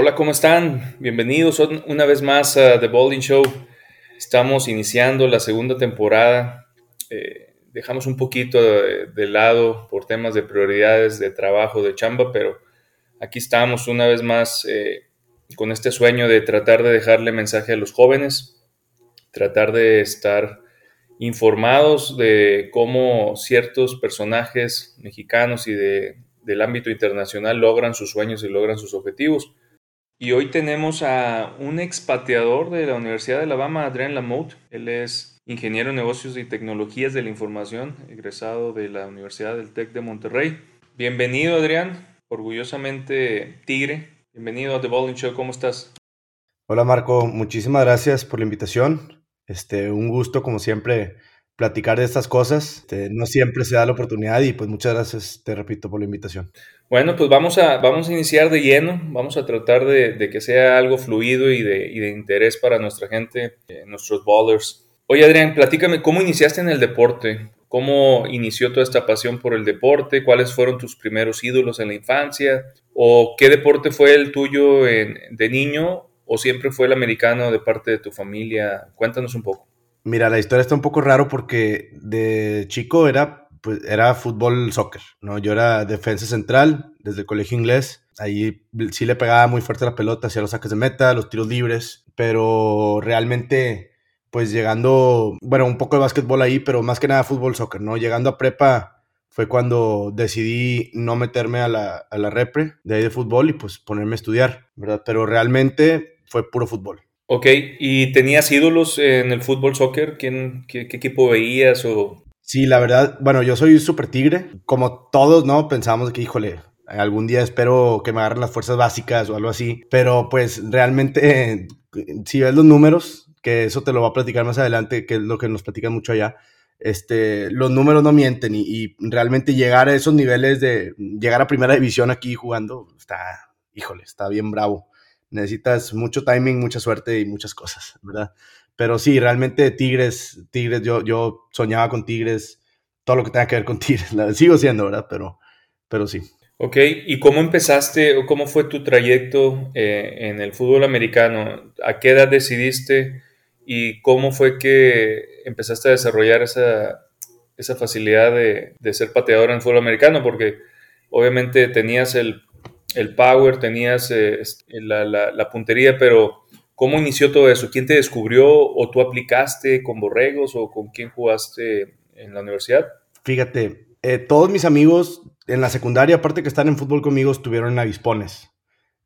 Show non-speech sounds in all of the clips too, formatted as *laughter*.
Hola, ¿cómo están? Bienvenidos una vez más a The Bowling Show. Estamos iniciando la segunda temporada. Eh, dejamos un poquito de, lado por temas de prioridades de trabajo, de chamba, pero aquí estamos una vez más eh, con este sueño de tratar de dejarle mensaje a los jóvenes, tratar de estar informados de cómo ciertos personajes mexicanos y de, del ámbito internacional logran sus sueños y logran sus objetivos. Y hoy tenemos a un expateador de la Universidad de Alabama, Adrián Lamotte. Él es ingeniero en negocios y tecnologías de la información, egresado de la Universidad del TEC de Monterrey. Bienvenido, Adrián, orgullosamente Tigre. Bienvenido a The Bowling Show, ¿cómo estás? Hola Marco, muchísimas gracias por la invitación. Este, un gusto como siempre platicar de estas cosas. Este, no siempre se da la oportunidad y pues muchas gracias, te repito, por la invitación. Bueno, pues vamos a, vamos a iniciar de lleno, vamos a tratar de, que sea algo fluido y de, interés para nuestra gente, eh, nuestros ballers. Oye Adrián, platícame, ¿cómo iniciaste en el deporte? ¿Cómo inició toda esta pasión por el deporte? ¿Cuáles fueron tus primeros ídolos en la infancia? ¿O qué deporte fue el tuyo de niño? ¿O siempre fue el americano de parte de tu familia? Cuéntanos un poco. Mira, la historia está un poco raro porque de chico era, pues, era fútbol, soccer, ¿no? Yo era defensa central desde el colegio inglés. Ahí sí le pegaba muy fuerte la pelota, hacía los saques de meta, los tiros libres, pero realmente, pues llegando, bueno, un poco de básquetbol ahí, pero más que nada fútbol, soccer, ¿no? Llegando a prepa fue cuando decidí no meterme a la, a la repre de ahí de fútbol y pues ponerme a estudiar, ¿verdad? Pero realmente fue puro fútbol. Ok, ¿y tenías ídolos en el fútbol soccer? ¿Quién, qué, equipo veías o...? Sí, la verdad, bueno, yo soy súper tigre. Como todos, ¿no? Pensábamos que, híjole, algún día espero que me agarren las fuerzas básicas o algo así. Pero pues realmente, *laughs* si ves los números, que eso te lo va a platicar más adelante, que es lo que nos platican mucho allá, este, los números no mienten y, y realmente llegar a esos niveles de llegar a primera división aquí jugando, está, híjole, está bien bravo necesitas mucho timing, mucha suerte y muchas cosas, ¿verdad? Pero sí, realmente Tigres, Tigres, yo, yo soñaba con Tigres, todo lo que tenga que ver con Tigres, sigo siendo, ¿verdad? Pero, pero sí. Ok, ¿y cómo empezaste o cómo fue tu trayecto eh, en el fútbol americano? ¿A qué edad decidiste y cómo fue que empezaste a desarrollar esa, esa facilidad de, de ser pateador en el fútbol americano? Porque obviamente tenías el el power, tenías eh, la, puntería, pero ¿cómo inició todo eso? ¿Quién te descubrió o tú aplicaste con borregos o con quién jugaste en la universidad? Fíjate, eh, todos mis amigos en la secundaria, aparte que están en fútbol conmigo, estuvieron en avispones.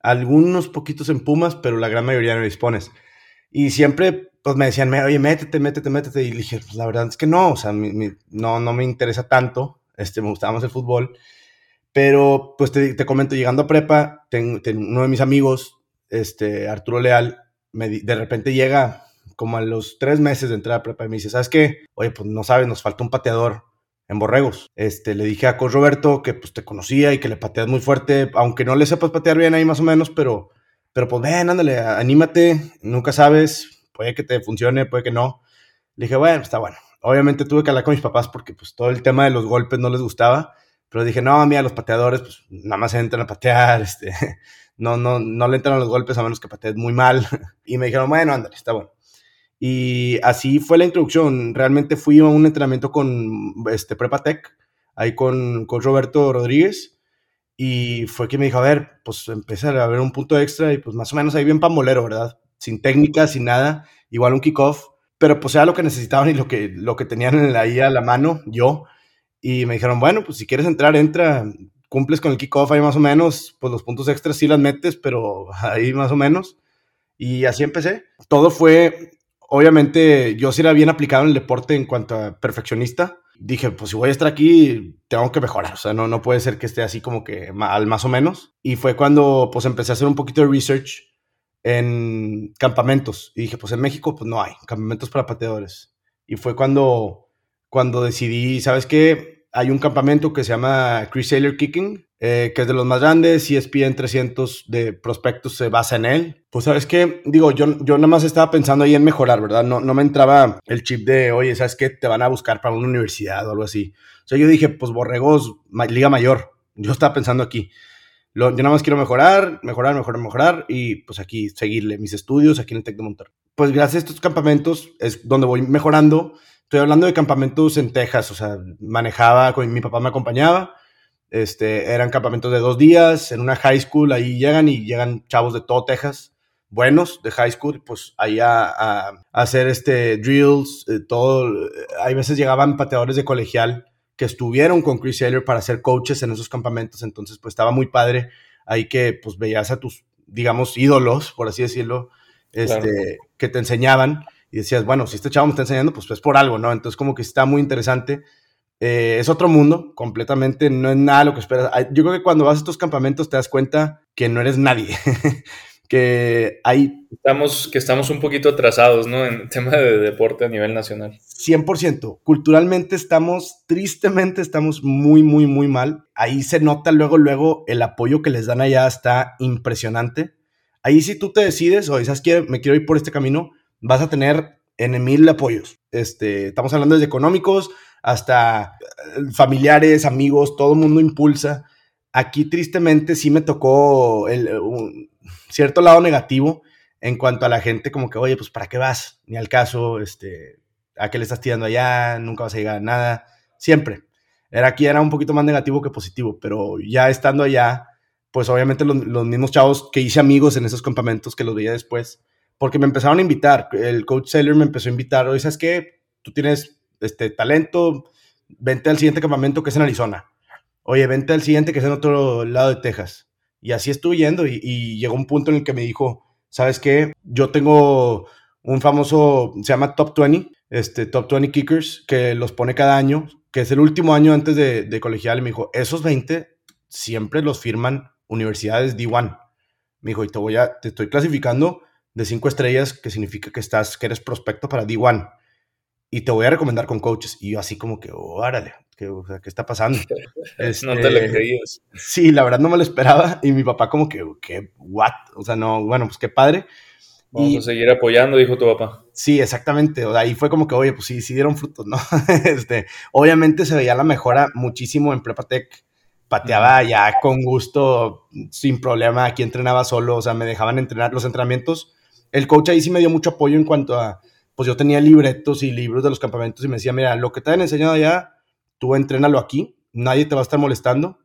Algunos poquitos en Pumas, pero la gran mayoría en avispones. Y siempre pues me decían, oye, métete, métete, métete. Y dije, pues la verdad es que no, o sea, no, no me interesa tanto. Este, me gustaba más el fútbol. Pero, pues te, comento, llegando a prepa, uno de mis amigos, este, Arturo Leal, me, de repente llega como a los tres meses de entrar a prepa y me dice, ¿sabes qué? Oye, pues no sabes, nos falta un pateador en Borregos. Este, le dije a Coach Roberto que pues te conocía y que le pateas muy fuerte, aunque no le sepas patear bien ahí más o menos, pero, pero pues ven, ándale, anímate, nunca sabes, puede que te funcione, puede que no. Le dije, bueno, está bueno. Obviamente tuve que hablar con mis papás porque pues todo el tema de los golpes no les gustaba pero dije, no, mira, los pateadores, pues nada más entran a patear, *laughs* este, no, no, no le entran los golpes a menos que patees muy mal. *laughs* Y me dijeron, bueno, ándale, está bueno. Y así fue la introducción. Realmente fui a un entrenamiento con este, Prepatec, ahí con, con Roberto Rodríguez. Y fue que me dijo, a ver, pues empezar a ver un punto extra y pues más o menos ahí bien pambolero, ¿verdad? Sin técnica, sin nada, igual un kickoff, pero pues era lo que necesitaban y lo que, lo que tenían ahí a la mano, yo, y me dijeron, bueno, pues si quieres entrar, entra, cumples con el kickoff ahí más o menos, pues los puntos extras sí las metes, pero ahí más o menos. Y así empecé. Todo fue, obviamente, yo sí era bien aplicado en el deporte en cuanto a perfeccionista. dije, pues si voy a estar aquí, tengo que mejorar. O sea, no, no puede ser que esté así como que al más o menos. Y fue cuando pues empecé a hacer un poquito de research en campamentos. Y dije, pues en México pues no hay campamentos para pateadores. Y fue cuando, cuando decidí, ¿sabes qué? Hay un campamento que se llama Chris Sailor Kicking, eh, que es de los más grandes, ESPN 300 de prospectos se basa en él. Pues sabes qué, digo, yo, yo nada más estaba pensando ahí en mejorar, ¿verdad? No, no me entraba el chip de, oye, ¿sabes qué? Te van a buscar para una universidad o algo así. O sea, yo dije, pues Borregos, Liga Mayor. Yo estaba pensando aquí. Lo, yo nada más quiero mejorar, mejorar, mejorar, mejorar y pues aquí seguirle mis estudios aquí en el TEC de Monterrey. Pues gracias a estos campamentos es donde voy mejorando. Estoy hablando de campamentos en Texas, o sea, manejaba, con mi papá me acompañaba este, eran campamentos de dos días en una high school, ahí llegan y llegan chavos de todo Texas, buenos de high school, pues ahí a, hacer este drills, eh, todo. Hay veces llegaban pateadores de colegial que estuvieron con Chris Taylor para ser coaches en esos campamentos, entonces pues estaba muy padre ahí que pues veías a tus, digamos, ídolos, por así decirlo, este, que te enseñaban y decías, bueno, si este chavo me está enseñando, pues es por algo, ¿no? Entonces como que está muy interesante eh, es otro mundo, completamente, no es nada lo que esperas. Yo creo que cuando vas a estos campamentos te das cuenta que no eres nadie, *laughs* que hay... Estamos, que estamos un poquito atrasados, ¿no? En tema de deporte a nivel nacional. 100%. Culturalmente estamos, tristemente estamos muy, muy, muy mal. Ahí se nota luego, luego el apoyo que les dan allá está impresionante. Ahí si tú te decides, o ¿sabes qué? Me quiero ir por este camino, vas a tener en mil apoyos. Este, estamos hablando de económicos, hasta eh, familiares, amigos, todo el mundo impulsa. Aquí tristemente sí me tocó el, eh, un cierto lado negativo en cuanto a la gente como que, oye, pues ¿para qué vas? Ni al caso, este, ¿a qué le estás tirando allá? Nunca vas a llegar a nada. Siempre. Era aquí era un poquito más negativo que positivo, pero ya estando allá, pues obviamente los, los mismos chavos que hice amigos en esos campamentos que los veía después, porque me empezaron a invitar. El coach Seller me empezó a invitar, oye, ¿sabes qué? Tú tienes este, talento, vente al siguiente campamento que es en Arizona. Oye, vente al siguiente que es en otro lado de Texas. Y así estuve yendo y, llegó un punto en el que me dijo, ¿sabes qué? Yo tengo un famoso, se llama Top 20, este, Top 20 Kickers, que los pone cada año, que es el último año antes de, de colegial. Y me dijo, esos 20 siempre los firman universidades D1. Me dijo, y te voy a, te estoy clasificando de 5 estrellas, que significa que estás, que eres prospecto para D1 y te voy a recomendar con coaches. Y yo así como que, órale, ¿qué, ¿qué está pasando? *laughs* no te lo este, creías. Sí, la verdad no me lo esperaba. Y mi papá como que, ¿qué? ¿What? O sea, no, bueno, pues qué padre. Vamos a seguir apoyando, dijo tu papá. Sí, exactamente. O sea, ahí fue como que, oye, pues sí, sí dieron frutos, ¿no? *laughs* este, obviamente se veía la mejora muchísimo en Prepatec. Pateaba ya con gusto, sin problema. Aquí entrenaba solo, o sea, me dejaban entrenar los entrenamientos. El coach ahí sí me dio mucho apoyo en cuanto a pues yo tenía libretos y libros de los campamentos y me decía, mira, lo que te han enseñado allá, tú entrénalo aquí, nadie te va a estar molestando.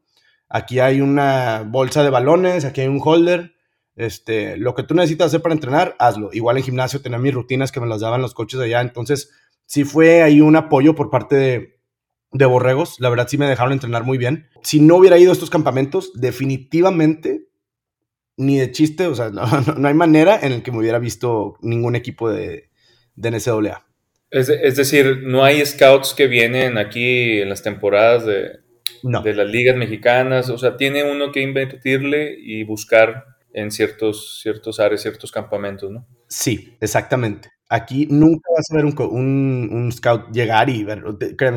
Aquí hay una bolsa de balones, aquí hay un holder. Este, lo que tú necesitas hacer para entrenar, hazlo. Igual en gimnasio tenía mis rutinas que me las daban los coches allá. Entonces, sí fue ahí un apoyo por parte de, de Borregos. La verdad, sí me dejaron entrenar muy bien. Si no hubiera ido a estos campamentos, definitivamente, ni de chiste, o sea, *laughs* no, no hay manera en el que me hubiera visto ningún equipo de, de NCAA. Es, es, decir, no hay scouts que vienen aquí en las temporadas de, de las ligas mexicanas. O sea, tiene uno que invertirle y buscar en ciertos, ciertos áreas, ciertos campamentos, ¿no? Sí, exactamente. Aquí nunca vas a ver un, un, scout llegar y ver.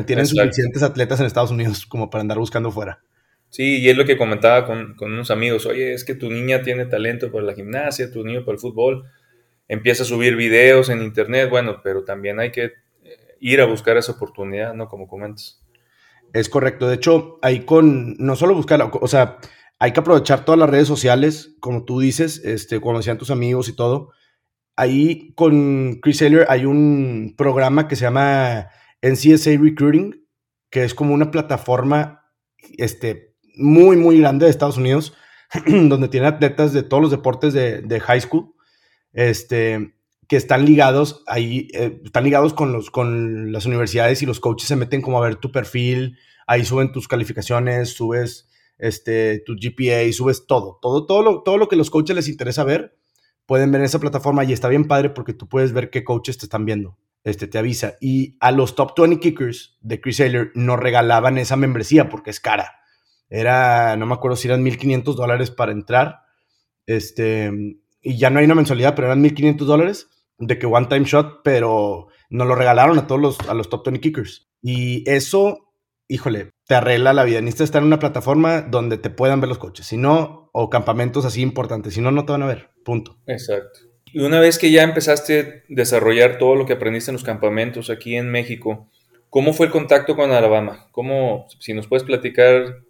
Tienen suficientes atletas en Estados Unidos como para andar buscando fuera. Sí, y es lo que comentaba con, con unos amigos. Oye, es que tu niña tiene talento para la gimnasia, tu niño para el fútbol empieza a subir videos en internet, bueno, pero también hay que eh, ir a buscar esa oportunidad, ¿no? Como comentas. Es correcto. De hecho, hay con, no solo buscar, o sea, hay que aprovechar todas las redes sociales, como tú dices, este, como decían tus amigos y todo. Ahí con Chris Saylor hay un programa que se llama NCSA Recruiting, que es como una plataforma este, muy, muy grande de Estados Unidos, *clears throat* donde tiene atletas de todos los deportes de, de high school este, que están ligados ahí, eh, están ligados con, los, con las universidades y los coaches se meten como a ver tu perfil, ahí suben tus calificaciones, subes este, tu GPA, subes todo, todo, todo lo, todo lo que los coaches les interesa ver, pueden ver en esa plataforma y está bien padre porque tú puedes ver qué coaches te están viendo. este, te avisa. Y a los top 20 kickers de Chris Saylor nos regalaban esa membresía porque es cara. Era, no me acuerdo si eran 1.500 dólares para entrar. Este, y ya no hay una mensualidad, pero eran 1.500 dólares de que one time shot, pero nos lo regalaron a todos los, a los top 20 kickers. Y eso, híjole, te arregla la vida. Necesitas estar en una plataforma donde te puedan ver los coches. Si no, o campamentos así importantes. Si no, no te van a ver. Punto. Exacto. Y una vez que ya empezaste a desarrollar todo lo que aprendiste en los campamentos aquí en México, ¿cómo fue el contacto con Alabama? ¿Cómo, si nos puedes platicar,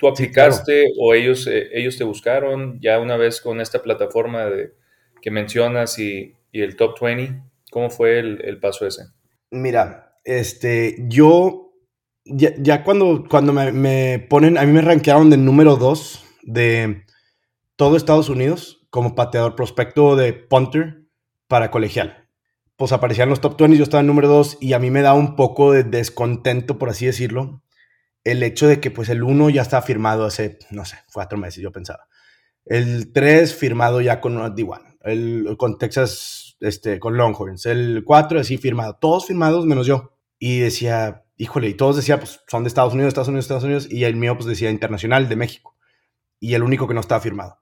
tú aplicaste o ellos, eh, ellos te buscaron ya una vez con esta plataforma de, que mencionas y, el Top 20? ¿Cómo fue el, paso ese? Mira, este, yo, ya, cuando, cuando me, me, ponen, a mí me rankearon del número 2 de todo Estados Unidos como pateador prospecto de punter para colegial. Pues aparecían los top 20, yo estaba en número 2 y a mí me da un poco de descontento, por así decirlo, el hecho de que pues el 1 ya estaba firmado hace, no sé, cuatro meses, yo pensaba. El 3 firmado ya con D1, el, con Texas, este, con Longhorns. El 4 así firmado, todos firmados menos yo. Y decía, híjole, y todos decían, pues son de Estados Unidos, Estados Unidos, Estados Unidos, y el mío pues decía internacional de México. Y el único que no estaba firmado.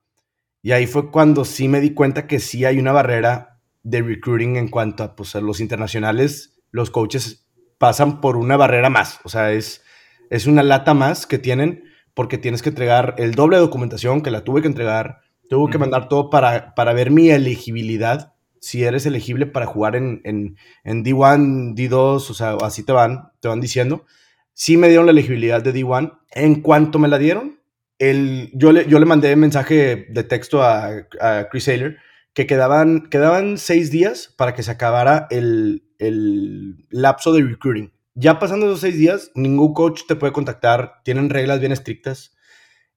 Y ahí fue cuando sí me di cuenta que sí hay una barrera de recruiting en cuanto a, pues, los internacionales, los coaches pasan por una barrera más. O sea, es, es una lata más que tienen porque tienes que entregar el doble de documentación que la tuve que entregar. Tuve que mandar todo para, para ver mi elegibilidad, si eres elegible para jugar en, en, en D1, D2, o sea, así te van, te van diciendo. Sí me dieron la elegibilidad de D1. En cuanto me la dieron, el, yo, le, yo le mandé mensaje de texto a, a Chris Saylor que quedaban, quedaban seis días para que se acabara el, el lapso de recruiting. Ya pasando esos seis días, ningún coach te puede contactar, tienen reglas bien estrictas.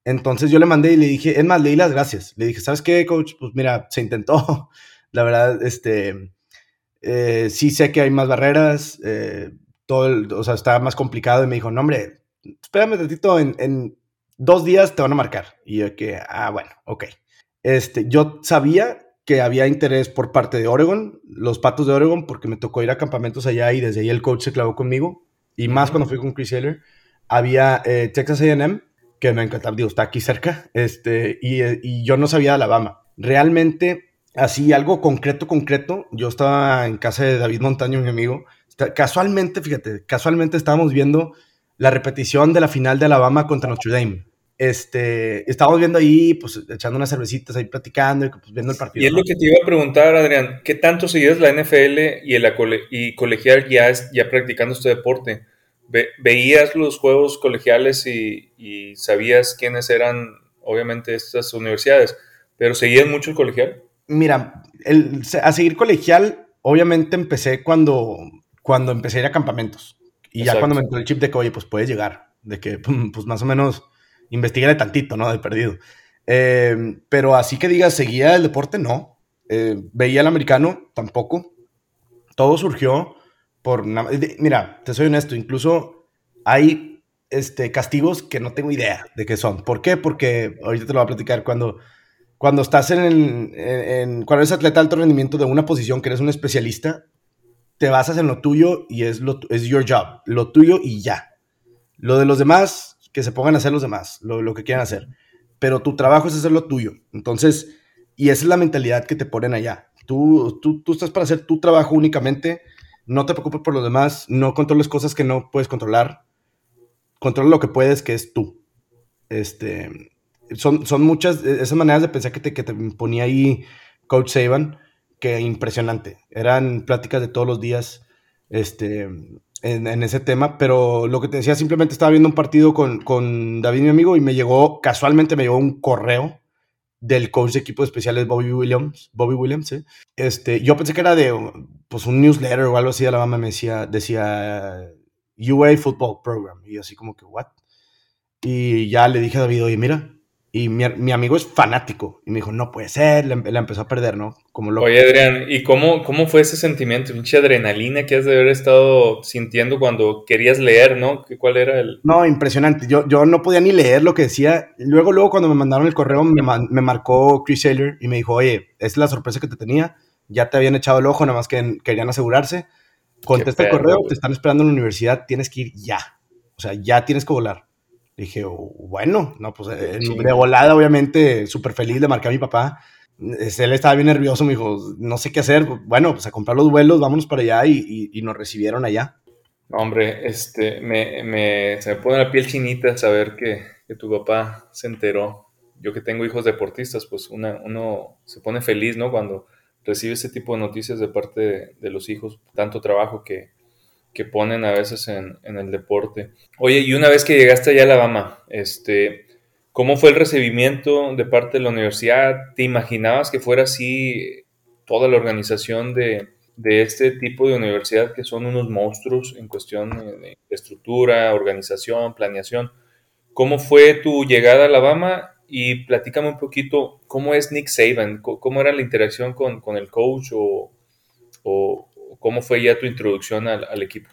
Entonces yo le mandé y le dije, es más, leí las gracias. Le dije, ¿sabes qué, coach? Pues mira, se intentó. *laughs* La verdad, este, eh, sí sé que hay más barreras, eh, todo, o sea, está más complicado. Y me dijo, no, hombre, espérame un ratito en, en dos días te van a marcar. Y yo que, ah, bueno, ok. Este, yo sabía que había interés por parte de Oregon, los patos de Oregon, porque me tocó ir a campamentos allá y desde ahí el coach se clavó conmigo. Y más cuando fui con Chris Heller. Había eh, Texas AM, que me encantaba, digo, está aquí cerca, este, y, y yo no sabía de Alabama. Realmente, así algo concreto, concreto, yo estaba en casa de David Montaño, mi amigo. Casualmente, fíjate, casualmente estábamos viendo la repetición de la final de Alabama contra Notre Dame. Este, estábamos viendo ahí, pues echando unas cervecitas ahí platicando y pues, viendo el partido. Y es lo que te iba a preguntar, Adrián, ¿qué tanto seguías la NFL y, el, y colegial ya, ya practicando este deporte? ¿Veías los juegos colegiales y, sabías quiénes eran, obviamente, estas universidades, pero seguías mucho el colegial? Mira, el, a seguir colegial, obviamente empecé cuando, cuando empecé a ir a campamentos. Y ya cuando me entró el chip de que, oye, pues puedes llegar, de que, *laughs* pues más o menos, investigué tantito, ¿no? De perdido. Eh, pero así que digas, seguía el deporte, no. Eh, veía el americano, tampoco. Todo surgió por... Mira, te soy honesto, incluso hay este, castigos que no tengo idea de qué son. ¿Por qué? Porque ahorita te lo voy a platicar cuando... Cuando estás en, en, cuando eres atleta de alto rendimiento de una posición que eres un especialista, te basas en lo tuyo y es, lo, es your job, lo tuyo y ya. Lo de los demás, que se pongan a hacer los demás, lo, que quieran hacer. Pero tu trabajo es hacer lo tuyo. Entonces, y esa es la mentalidad que te ponen allá. Tú, tú, tú estás para hacer tu trabajo únicamente, no te preocupes por los demás, no controles cosas que no puedes controlar, controla lo que puedes, que es tú. Este, son, son muchas, esas maneras de pensar que te, que te ponía ahí Coach Saban, que impresionante. Eran pláticas de todos los días este, en, ese tema, pero lo que te decía, simplemente estaba viendo un partido con, con, David, mi amigo, y me llegó, casualmente me llegó un correo del coach de equipo especiales Bobby Williams, Bobby Williams, ¿eh? este, yo pensé que era de pues, un newsletter o algo así, de la mamá me decía, decía UA Football Program, y así como que, what? Y ya le dije a David, oye, mira, y mi, mi, amigo es fanático. Y me dijo, no puede ser. Le, empezó a perder, ¿no? Como Oye, Adrián, ¿y cómo, cómo fue ese sentimiento? Mucha adrenalina que has de haber estado sintiendo cuando querías leer, ¿no? ¿Cuál era el...? No, impresionante. Yo, yo no podía ni leer lo que decía. Luego, luego, cuando me mandaron el correo, me, me marcó Chris Saylor y me dijo, oye, es la sorpresa que te tenía. Ya te habían echado el ojo, nada más que querían asegurarse. contesta el correo, te están esperando en la universidad, tienes que ir ya. O sea, ya tienes que volar. Dije, oh, bueno, no, pues de volada, obviamente, súper feliz, de marcar a mi papá. Él estaba bien nervioso, me dijo, no sé qué hacer. Bueno, pues a comprar los vuelos, vámonos para allá y, y, nos recibieron allá. Hombre, este, me, me, se me pone la piel chinita saber que, que, tu papá se enteró. Yo que tengo hijos deportistas, pues una, uno se pone feliz, ¿no? Cuando recibe ese tipo de noticias de parte de, los hijos, tanto trabajo que, que ponen a veces en, el deporte. Oye, y una vez que llegaste allá a Alabama, este, ¿cómo fue el recibimiento de parte de la universidad? ¿Te imaginabas que fuera así toda la organización de, de este tipo de universidad que son unos monstruos en cuestión de estructura, organización, planeación? ¿Cómo fue tu llegada a Alabama y platícame un poquito cómo es Nick Saban, cómo era la interacción con, con el coach o, o, cómo fue ya tu introducción al, al, equipo.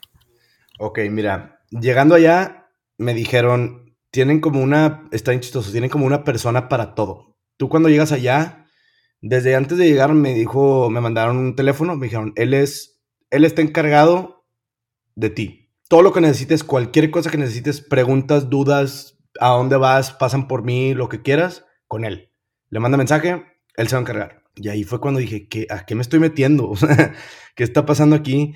Ok, mira, llegando allá me dijeron, tienen como una, está chistoso, tienen como una persona para todo. Tú cuando llegas allá, desde antes de llegar me dijo, me mandaron un teléfono, me dijeron, él es, él está encargado de ti. Todo lo que necesites, cualquier cosa que necesites, preguntas, dudas, a dónde vas, pasan por mí, lo que quieras, con él. Le manda mensaje, él se va a encargar. Y ahí fue cuando dije, ¿qué, ¿a qué me estoy metiendo? *laughs* ¿Qué está pasando aquí?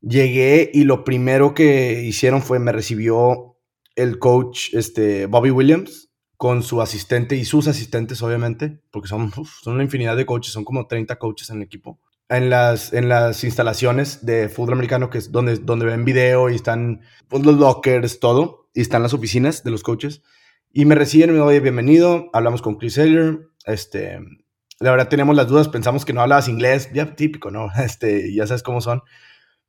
Llegué y lo primero que hicieron fue, me recibió el coach este, Bobby Williams con su asistente y sus asistentes, obviamente, porque son, son una infinidad de coaches, son como 30 coaches en el equipo. En las, en las instalaciones de fútbol americano, que es donde, donde ven video y están pues, los lockers, todo y están las oficinas de los coaches. Y me reciben me doy bienvenido. Hablamos con Chris Taylor. Este, la verdad teníamos las dudas, pensamos que no hablabas inglés, ya típico, ¿no? *laughs* Este, ya sabes cómo son.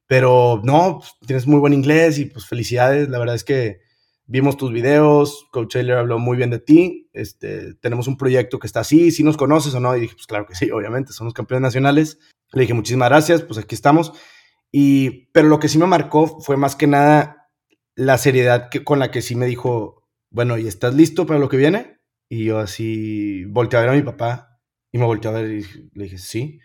Pero no, pues, tienes muy buen inglés y pues felicidades. La verdad es que vimos tus videos, Coach Taylor habló muy bien de ti. Este, tenemos un proyecto que está así, si nos conoces o no. Y dije, pues claro que sí, *laughs* obviamente, somos campeones nacionales. Le dije, muchísimas gracias, pues aquí estamos. Y, pero lo que sí me marcó fue más que nada la seriedad que, con la que sí me dijo, bueno, ¿y estás listo para lo que viene? Y yo así volteé a ver a mi papá y me volteé a ver y le dije, sí.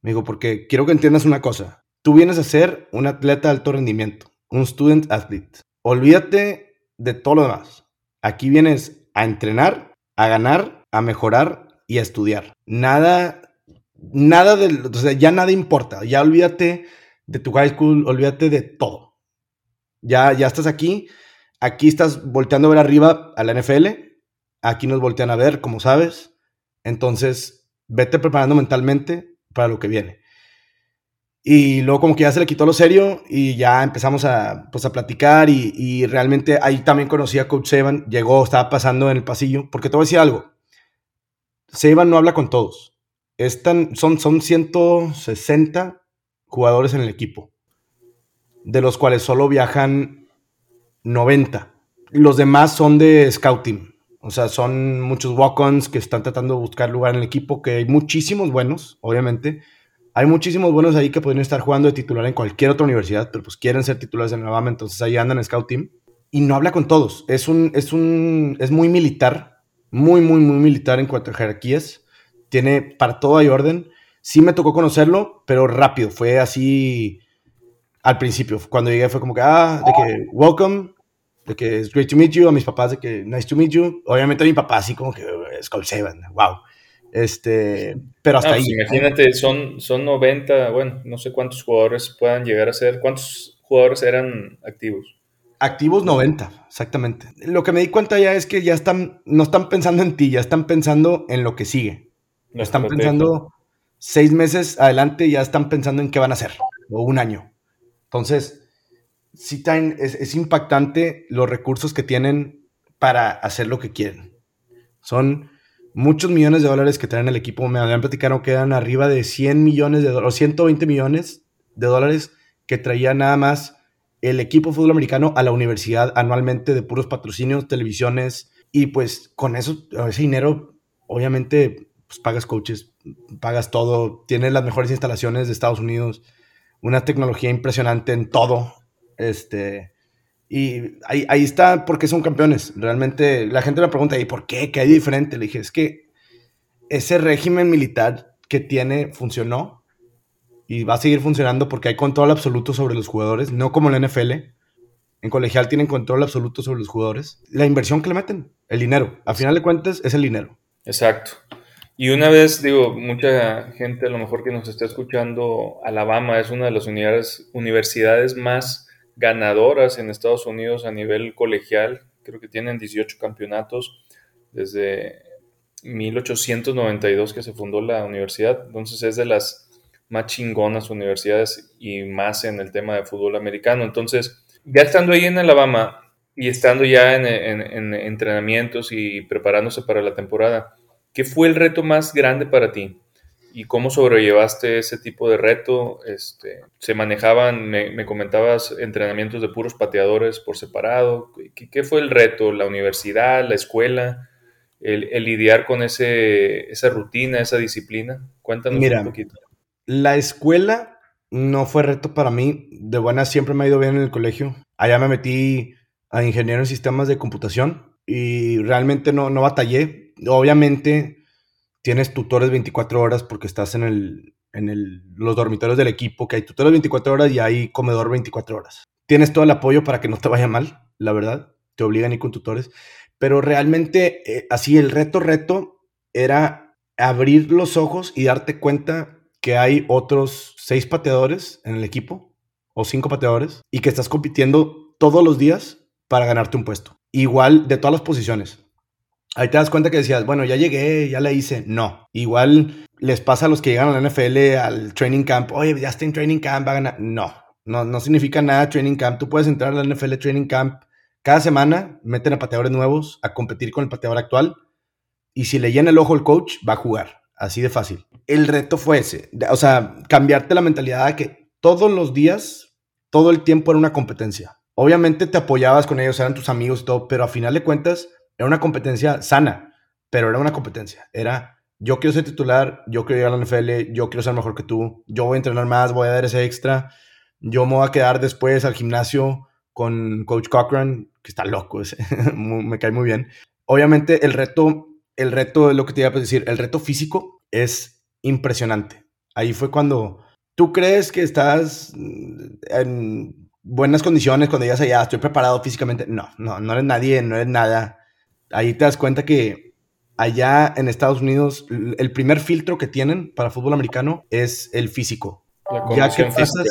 Me dijo, porque quiero que entiendas una cosa. Tú vienes a ser un atleta de alto rendimiento, un student athlete. Olvídate de todo lo demás. Aquí vienes a entrenar, a ganar, a mejorar y a estudiar. Nada, nada de, o sea, ya nada importa. Ya olvídate de tu high school, olvídate de todo. Ya, ya estás aquí. Aquí estás volteando a ver arriba a la NFL. Aquí nos voltean a ver, como sabes. Entonces, vete preparando mentalmente para lo que viene. Y luego como que ya se le quitó lo serio y ya empezamos a, pues, a platicar y, realmente ahí también conocí a Coach Saban. Llegó, estaba pasando en el pasillo. Porque te voy a decir algo. Saban no habla con todos. Están, son, son 160 jugadores en el equipo de los cuales solo viajan 90. Los demás son de scouting. O sea, son muchos walk-ons que están tratando de buscar lugar en el equipo, que hay muchísimos buenos, obviamente. Hay muchísimos buenos ahí que pueden estar jugando de titular en cualquier otra universidad, pero pues quieren ser titulares en Alabama, entonces ahí andan en scout team. Y no habla con todos. Es un, es un, es muy militar, muy, muy, muy militar en cuanto a jerarquías. Tiene para todo hay orden. Sí me tocó conocerlo, pero rápido. Fue así al principio. Cuando llegué fue como que, ah, de que, welcome, de que es great to meet you, a mis papás de que nice to meet you. Obviamente a mi papá así como que es called Seven, wow. Este, pero hasta pues ahí. imagínate, son, son 90, bueno, no sé cuántos jugadores puedan llegar a ser. ¿Cuántos jugadores eran activos? Activos 90, exactamente. Lo que me di cuenta ya es que ya están, no están pensando en ti, ya están pensando en lo que sigue. No están pensando seis meses adelante, ya están pensando en qué van a hacer, o un año. Entonces, sí es, impactante los recursos que tienen para hacer lo que quieren. Son muchos millones de dólares que traen el equipo. Me habían platicado que eran arriba de 100 millones de dólares, 120 millones de dólares que traía nada más el equipo fútbol americano a la universidad anualmente de puros patrocinios, televisiones. Y pues con eso, ese dinero, obviamente, pues pagas coaches, pagas todo, tienes las mejores instalaciones de Estados Unidos una tecnología impresionante en todo. Este, y ahí, ahí está porque son campeones. Realmente la gente me pregunta, ¿y por qué? ¿Qué hay diferente? Le dije, es que ese régimen militar que tiene funcionó y va a seguir funcionando porque hay control absoluto sobre los jugadores, no como en la NFL. En colegial tienen control absoluto sobre los jugadores. La inversión que le meten, el dinero. A final de cuentas, es el dinero. Exacto. Y una vez, digo, mucha gente a lo mejor que nos está escuchando, Alabama es una de las universidades más ganadoras en Estados Unidos a nivel colegial. Creo que tienen 18 campeonatos desde 1892 que se fundó la universidad. Entonces es de las más chingonas universidades y más en el tema de fútbol americano. Entonces, ya estando ahí en Alabama y estando ya en, entrenamientos y preparándose para la temporada, ¿qué fue el reto más grande para ti? ¿Y cómo sobrellevaste ese tipo de reto? Este, ¿Se manejaban, me, comentabas, entrenamientos de puros pateadores por separado? ¿Qué, fue el reto? ¿La universidad, la escuela? El, lidiar con ese, esa rutina, esa disciplina? Cuéntanos un poquito. La escuela no fue reto para mí. De buena siempre me ha ido bien en el colegio. Allá me metí a ingeniero en sistemas de computación y realmente no, no batallé. Obviamente tienes tutores 24 horas porque estás en, el, en el, los dormitorios del equipo, que hay tutores 24 horas y hay comedor 24 horas. Tienes todo el apoyo para que no te vaya mal, la verdad. Te obligan a ir con tutores. Pero realmente, eh, así el reto, reto era abrir los ojos y darte cuenta que hay otros seis pateadores en el equipo o cinco pateadores y que estás compitiendo todos los días para ganarte un puesto. Igual de todas las posiciones. Ahí te das cuenta que decías, bueno, ya llegué, ya la hice. No. Igual les pasa a los que llegan a la NFL, al training camp, oye, ya está en training camp, va a ganar. No, no, no significa nada training camp. Tú puedes entrar a la NFL training camp cada semana, meten a pateadores nuevos a competir con el pateador actual y si le llena el ojo el coach, va a jugar. Así de fácil. El reto fue ese. O sea, cambiarte la mentalidad de que todos los días, todo el tiempo era una competencia. Obviamente te apoyabas con ellos, eran tus amigos y todo, pero a final de cuentas era una competencia sana, pero era una competencia. Era yo quiero ser titular, yo quiero llegar a la NFL, yo quiero ser mejor que tú, yo voy a entrenar más, voy a dar ese extra, yo me voy a quedar después al gimnasio con Coach Cochran, que está loco, *laughs* me cae muy bien. Obviamente el reto el reto, lo que te iba a decir, el reto físico es impresionante. Ahí fue cuando tú crees que estás en buenas condiciones cuando llegas allá, estoy preparado físicamente. No, no, no eres nadie, no eres nada. Ahí te das cuenta que allá en Estados Unidos el primer filtro que tienen para fútbol americano es el físico. ya que pasas,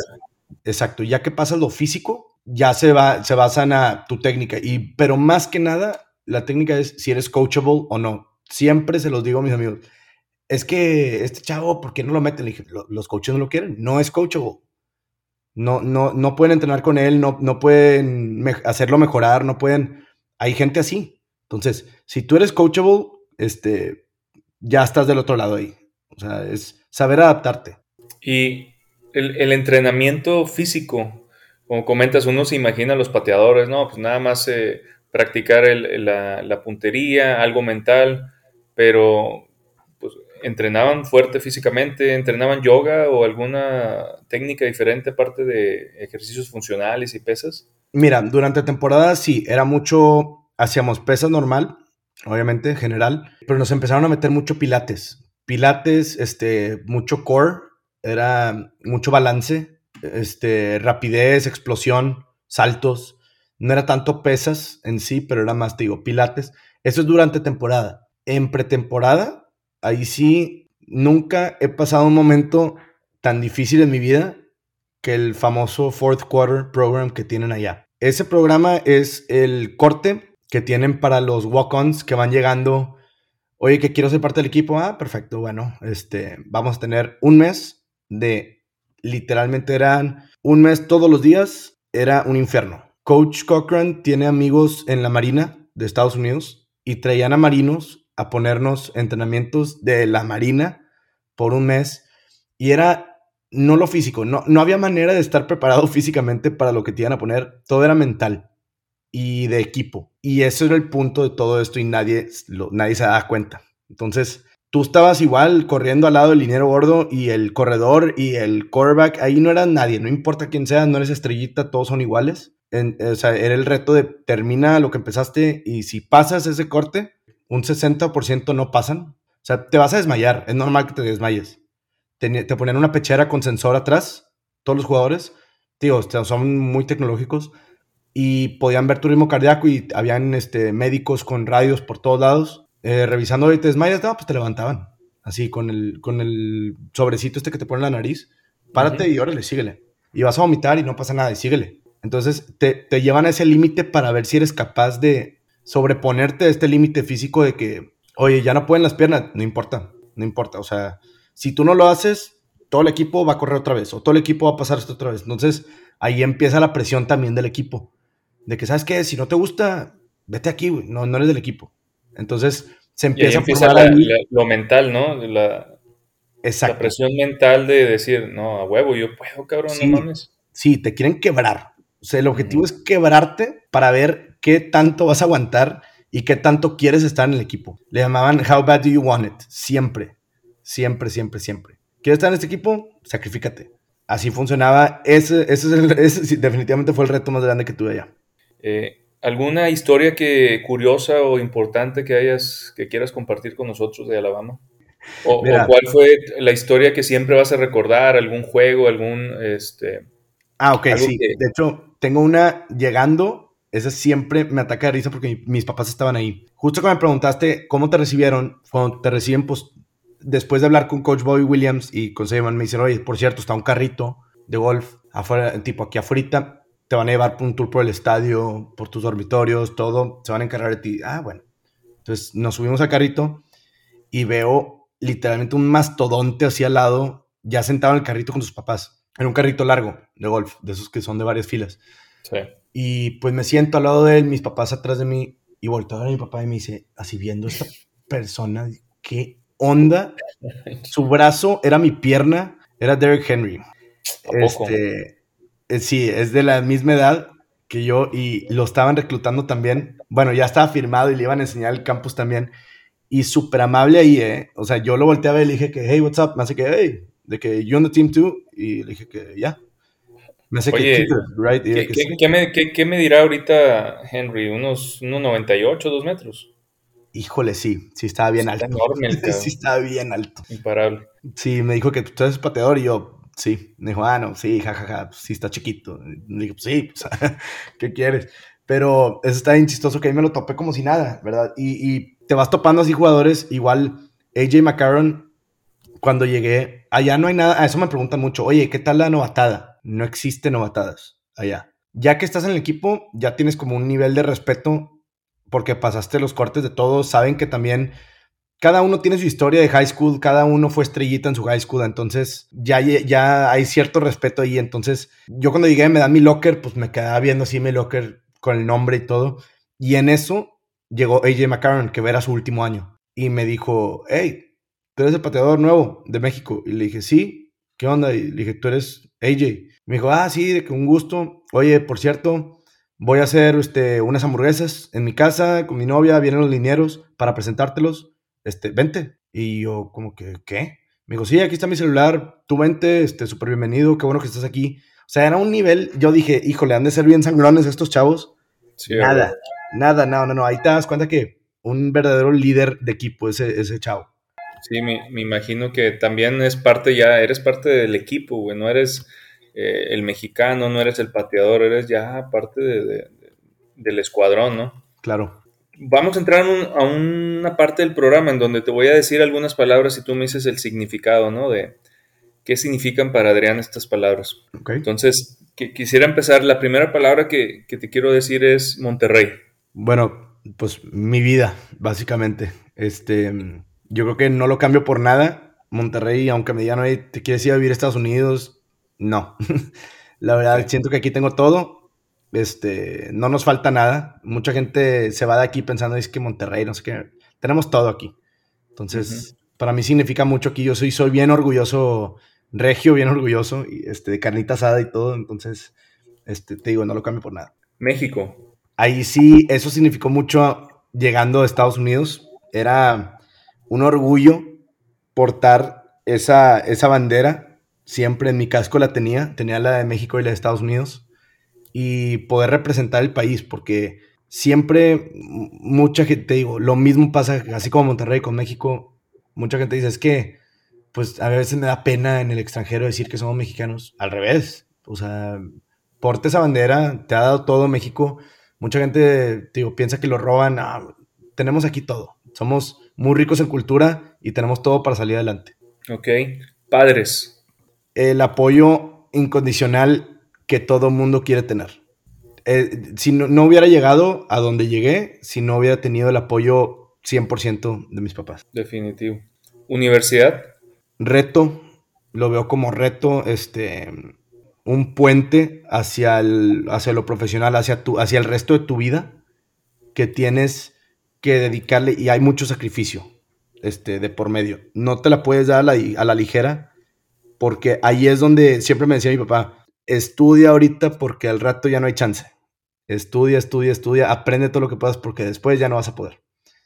exacto, ya que pasas lo físico, ya se va, se basan a tu técnica. Y, pero más que nada, la técnica es si eres coachable o no siempre se los digo a mis amigos. Es que este chavo, ¿por qué no lo meten? Le dije, los coaches no lo quieren. No es coachable. No, no, no pueden entrenar con él, no, no pueden hacerlo mejorar, no pueden. Hay gente así. Entonces, si tú eres coachable, este, ya estás del otro lado ahí. O sea, es saber adaptarte. Y el, entrenamiento físico, como comentas, uno se imagina a los pateadores, ¿no? Pues nada más eh, practicar la, la, puntería, algo mental pero pues entrenaban fuerte físicamente, entrenaban yoga o alguna técnica diferente aparte de ejercicios funcionales y pesas. Mira, durante temporada sí, era mucho, hacíamos pesas normal, obviamente en general, pero nos empezaron a meter mucho pilates. Pilates, este, mucho core, era mucho balance, este, rapidez, explosión, saltos. No era tanto pesas en sí, pero era más, digo, pilates. Eso es durante temporada en pretemporada, ahí sí, nunca he pasado un momento tan difícil en mi vida que el famoso Fourth Quarter Program que tienen allá. Ese programa es el corte que tienen para los walk-ons que van llegando. Oye, que quiero ser parte del equipo. Ah, perfecto. Bueno, este, vamos a tener un mes de, literalmente eran un mes todos los días. Era un infierno. Coach Cochran tiene amigos en la Marina de Estados Unidos y traían a marinos a ponernos entrenamientos de la Marina por un mes y era no lo físico, no, no había manera de estar preparado *laughs* físicamente para lo que te iban a poner, todo era mental y de equipo. Y eso era el punto de todo esto y nadie, nadie se daba cuenta. Entonces, tú estabas igual corriendo al lado del dinero gordo y el corredor y el quarterback, ahí no era nadie, no importa quién sea, no eres estrellita, todos son iguales. o sea, era el reto de termina lo que empezaste y si pasas ese corte, un 60% no pasan. O sea, te vas a desmayar, es normal que te desmayes. te, te ponían una pechera con sensor atrás, todos los jugadores, tío, son muy tecnológicos y podían ver tu ritmo cardíaco y habían este, médicos con radios por todos lados eh, revisando y te desmayas, no, pues te levantaban así con el, con el sobrecito este que te pone en la nariz, párate y órale, síguele. Y vas a vomitar y no pasa nada y síguele. Entonces te, te llevan a ese límite para ver si eres capaz de sobreponerte a este límite físico de que, oye, ya no pueden las piernas, no importa, no importa. O sea, si tú no lo haces, todo el equipo va a correr otra vez o todo el equipo va a pasar esto otra vez. Entonces ahí empieza la presión también del equipo. De que, ¿sabes qué? Si no te gusta, vete aquí, no, no eres del equipo. Entonces se empieza, a formar lo mental, ¿no? La, la presión mental de decir, no, a huevo, yo puedo, cabrón, sí, no mames. Sí, te quieren quebrar. O sea, el objetivo es quebrarte para ver qué tanto vas a aguantar y qué tanto quieres estar en el equipo. Le llamaban How Bad Do You Want It? Siempre, siempre, siempre, siempre. ¿Quieres estar en este equipo? Sacrifícate. Así funcionaba. Ese, ese, *laughs* ese definitivamente fue el reto más grande que tuve allá. Eh, ¿Alguna historia que curiosa o importante que hayas que quieras compartir con nosotros de Alabama? O, cuál fue la historia que siempre vas a recordar? ¿Algún juego? ¿Algún este? Ah, ok, sí. De hecho, tengo una llegando. Esa siempre me ataca de risa porque mis papás estaban ahí. Justo cuando me preguntaste cómo te recibieron, cuando te reciben, pues después de hablar con Coach Bobby Williams y con Seymour, me dicen, oye, por cierto, está un carrito de golf afuera, tipo aquí afuera te van a llevar un tour por el estadio, por tus dormitorios, todo, se van a encargar de ti. Ah, bueno. Entonces nos subimos al carrito y veo literalmente un mastodonte así al lado, ya sentado en el carrito con sus papás. En un carrito largo de golf, de esos que son de varias filas. Sí. Y pues me siento al lado de él, mis papás atrás de mí, y volteo a ver a mi papá y me dice, así viendo esta persona, qué onda. *laughs* Su brazo era mi pierna, era Derek Henry. Este, eh, sí, es de la misma edad que yo y lo estaban reclutando también. Bueno, ya estaba firmado y le iban a enseñar el campus también. Y súper amable ahí, ¿eh? O sea, yo lo volteé a ver y le dije que, hey, what's up? Me hace que, hey, de que you on the team too. Y le dije que, ya. Me hace que, right? ¿qué, me, ¿qué, me, dirá ahorita Henry? ¿Unos 1,98, 2 metros? Híjole, sí, sí estaba bien alto. Enorme, *laughs* sí, estaba bien alto. Imparable. Sí, me dijo que tú eres pateador y yo, sí. Me dijo, ah, no, sí, jajaja, pues sí está chiquito. Le dije, pues sí, *laughs* pues, ¿qué quieres? Pero eso está bien chistoso que ahí me lo topé como si nada, ¿verdad? Y, te vas topando así jugadores, igual AJ McCarron, cuando llegué, allá no hay nada, a eso me preguntan mucho, oye, ¿qué tal la novatada? No existe novatadas allá. Ya que estás en el equipo, ya tienes como un nivel de respeto porque pasaste los cortes de todos, saben que también cada uno tiene su historia de high school, cada uno fue estrellita en su high school, entonces ya, ya hay cierto respeto ahí. Entonces, yo cuando llegué me dan mi locker, pues me quedaba viendo así mi locker con el nombre y todo. Y en eso llegó AJ McCarron, que era su último año, y me dijo, hey, tú eres el pateador nuevo de México. Y le dije, sí, ¿qué onda? Y le dije, tú eres AJ. Me dijo, ah, sí, de que un gusto. Oye, por cierto, voy a hacer este, unas hamburguesas en mi casa con mi novia, vienen los linieros para presentártelos este, vente. Y yo como que, ¿qué? Me dijo, sí, aquí está mi celular, tú vente, este, súper bienvenido, qué bueno que estás aquí. O sea, era un nivel, yo dije, híjole, han de ser bien sangrones estos chavos. nada, nada, no, no, no, ahí te das cuenta que un verdadero líder de equipo ese, ese chavo. Sí, me, me imagino que también es parte ya, eres parte del equipo, güey, no eres eh, el mexicano, no eres el pateador, eres ya parte de, del escuadrón, ¿no? Claro vamos a entrar a una parte del programa en donde te voy a decir algunas palabras y tú me dices el significado, ¿no? De qué significan para Adrián estas palabras. Entonces, quisiera empezar. La primera palabra que, te quiero decir es Monterrey. Bueno, pues mi vida, básicamente. Este, yo creo que no lo cambio por nada. Monterrey, aunque me digan, ¿te quieres ir a vivir a Estados Unidos? No. *laughs* La verdad, siento que aquí tengo todo este, no nos falta nada. Mucha gente se va de aquí pensando, es que Monterrey, no sé qué. Tenemos todo aquí. Entonces, para mí significa mucho aquí. Yo soy, soy bien orgulloso, regio, bien orgulloso, y, este, de carnita asada y todo. Entonces, este, te digo, no lo cambio por nada. México. Ahí sí, eso significó mucho llegando a Estados Unidos. Era un orgullo portar esa, esa bandera. Siempre en mi casco la tenía. Tenía la de México y la de Estados Unidos y poder representar el país, porque siempre mucha gente, digo, lo mismo pasa, así como Monterrey con México, mucha gente dice, es que pues a veces me da pena en el extranjero decir que somos mexicanos. Al revés, o sea, porte esa bandera, te ha dado todo México. Mucha gente, digo, piensa que lo roban. tenemos aquí todo. Somos muy ricos en cultura y tenemos todo para salir adelante. Ok. Padres. El apoyo incondicional que todo mundo quiere tener. Eh, si no, hubiera llegado a donde llegué, si no hubiera tenido el apoyo 100% de mis papás. Definitivo. Universidad. Reto, lo veo como reto, este, un puente hacia, el, hacia lo profesional, hacia, tu, hacia el resto de tu vida que tienes que dedicarle y hay mucho sacrificio este, de por medio. No te la puedes dar a la, a la ligera porque ahí es donde siempre me decía mi papá, estudia ahorita porque al rato ya no hay chance. Estudia, estudia, estudia, aprende todo lo que puedas porque después ya no vas a poder.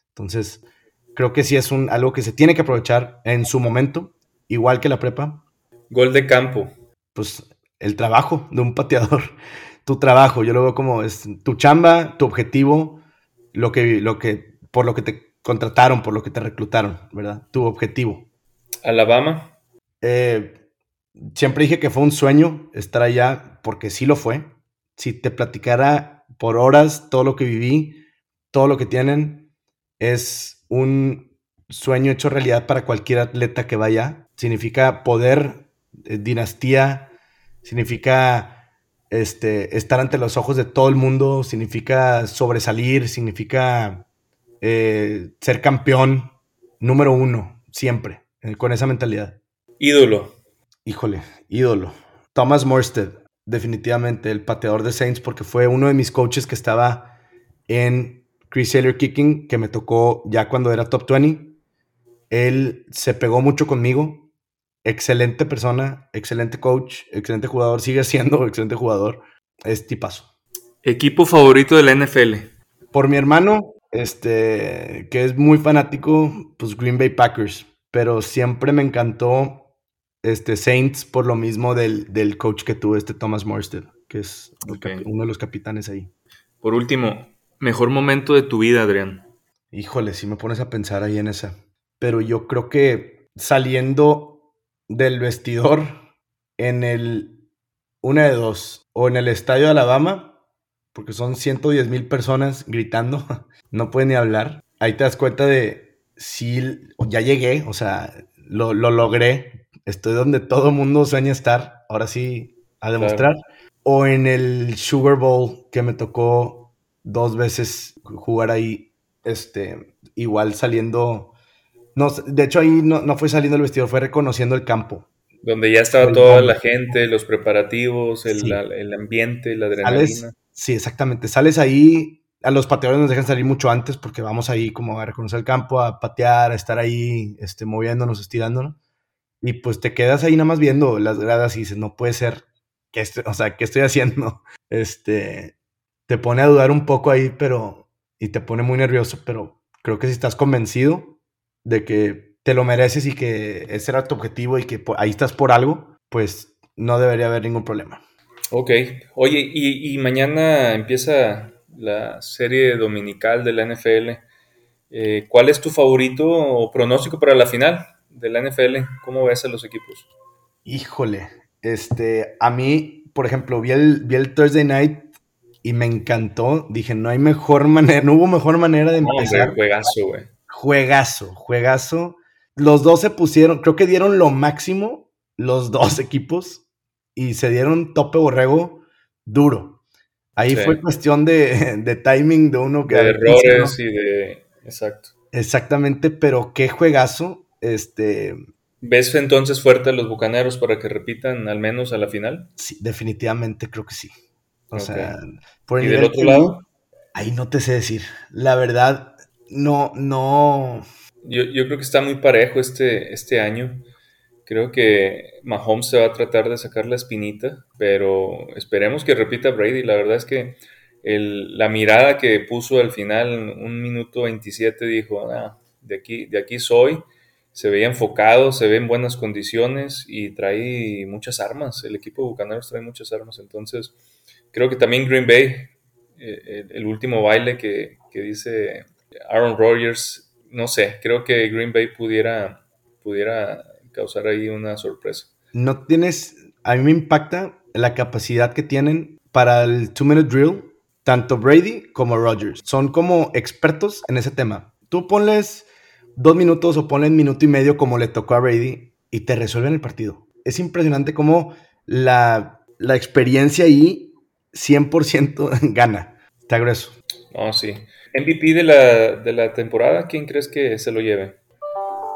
Entonces, creo que sí es un, algo que se tiene que aprovechar en su momento, igual que la prepa. Gol de campo. Pues el trabajo de un pateador, *laughs* tu trabajo, yo lo veo como es tu chamba, tu objetivo, lo que, lo que, por lo que te contrataron, por lo que te reclutaron, ¿verdad? Tu objetivo. Alabama. Eh, siempre dije que fue un sueño estar allá, porque sí lo fue. Si te platicara por horas todo lo que viví, todo lo que tienen, es un sueño hecho realidad para cualquier atleta que vaya. Significa poder, eh, dinastía, significa este, estar ante los ojos de todo el mundo, significa sobresalir, significa eh, ser campeón número uno, siempre, eh, con esa mentalidad. Ídolo. Híjole, ídolo. Thomas Morstead, definitivamente el pateador de Saints, porque fue uno de mis coaches que estaba en Chris Sailor Kicking, que me tocó ya cuando era top 20. Él se pegó mucho conmigo, excelente persona, excelente coach, excelente jugador, sigue siendo *laughs* excelente jugador, es tipazo. Equipo favorito de la NFL. Por mi hermano, este, que es muy fanático, pues Green Bay Packers, pero siempre me encantó este Saints por lo mismo del, del coach que tuve, este Thomas Morstead, que es uno de los capitanes ahí. Por último, mejor momento de tu vida, Adrián. Híjole, si me pones a pensar ahí en esa. Pero yo creo que saliendo del vestidor en el una de dos, o en el estadio de Alabama, porque son 110 mil personas gritando, *laughs* no pueden ni hablar. Ahí te das cuenta de si ya llegué, o sea, lo, logré, estoy donde todo el mundo sueña estar, ahora sí a demostrar. O en el Sugar Bowl que me tocó dos veces jugar ahí, este, igual saliendo no, de hecho, ahí no, fue saliendo el vestidor, fue reconociendo el campo. Donde ya estaba toda la gente, los preparativos, el, ambiente, la adrenalina. sí, exactamente. Sales ahí, a los pateadores nos dejan salir mucho antes porque vamos ahí como a reconocer el campo, a patear, a estar ahí este, moviéndonos, estirándonos. Y pues te quedas ahí nada más viendo las gradas y dices, no puede ser, que o sea, ¿qué estoy haciendo? *laughs* Este, te pone a dudar un poco ahí, pero, y te pone muy nervioso, pero creo que si estás convencido, de que te lo mereces y que ese era tu objetivo y que ahí estás por algo, pues no debería haber ningún problema. Ok. Oye, y, mañana empieza la serie dominical de la NFL. Eh, ¿Cuál es tu favorito o pronóstico para la final de la NFL? ¿Cómo ves a los equipos? Híjole, este, a mí, por ejemplo, vi el, vi el Thursday Night y me encantó. Dije, no hay mejor *laughs* manera, no hubo mejor manera de empezar. No, juegazo, güey Juegazo, juegazo. Los dos se pusieron, creo que dieron lo máximo, los *laughs* dos equipos, y se dieron tope borrego duro. Ahí fue cuestión *laughs* de, timing de uno que... De errores y de... Exacto. Exactamente, pero qué juegazo. Este... ¿Ves entonces fuerte a los Bucaneros para que repitan al menos a la final? Sí, definitivamente creo que sí. O sea, por el ¿Y del otro lado? Ahí no te sé decir. La verdad, no, no. Yo, creo que está muy parejo este, este año. Creo que Mahomes se va a tratar de sacar la espinita, pero esperemos que repita Brady. La verdad es que la mirada que puso al final, un minuto 27, dijo, ah, de, aquí, de aquí soy. Se veía enfocado, se ve en buenas condiciones y trae muchas armas. El equipo de Bucaneros trae muchas armas. Entonces, creo que también Green Bay, eh, el, último baile que, que dice Aaron Rodgers, no sé, creo que Green Bay pudiera, pudiera causar ahí una sorpresa. No tienes, a mí me impacta la capacidad que tienen para el two-minute drill, tanto Brady como Rodgers. Son como expertos en ese tema. Tú ponles dos minutos o ponles minuto y medio como le tocó a Brady y te resuelven el partido. Es impresionante cómo la, la experiencia ahí 100% *laughs* gana. Está grueso. Oh, sí. MVP de la, de la temporada, ¿quién crees que se lo lleve?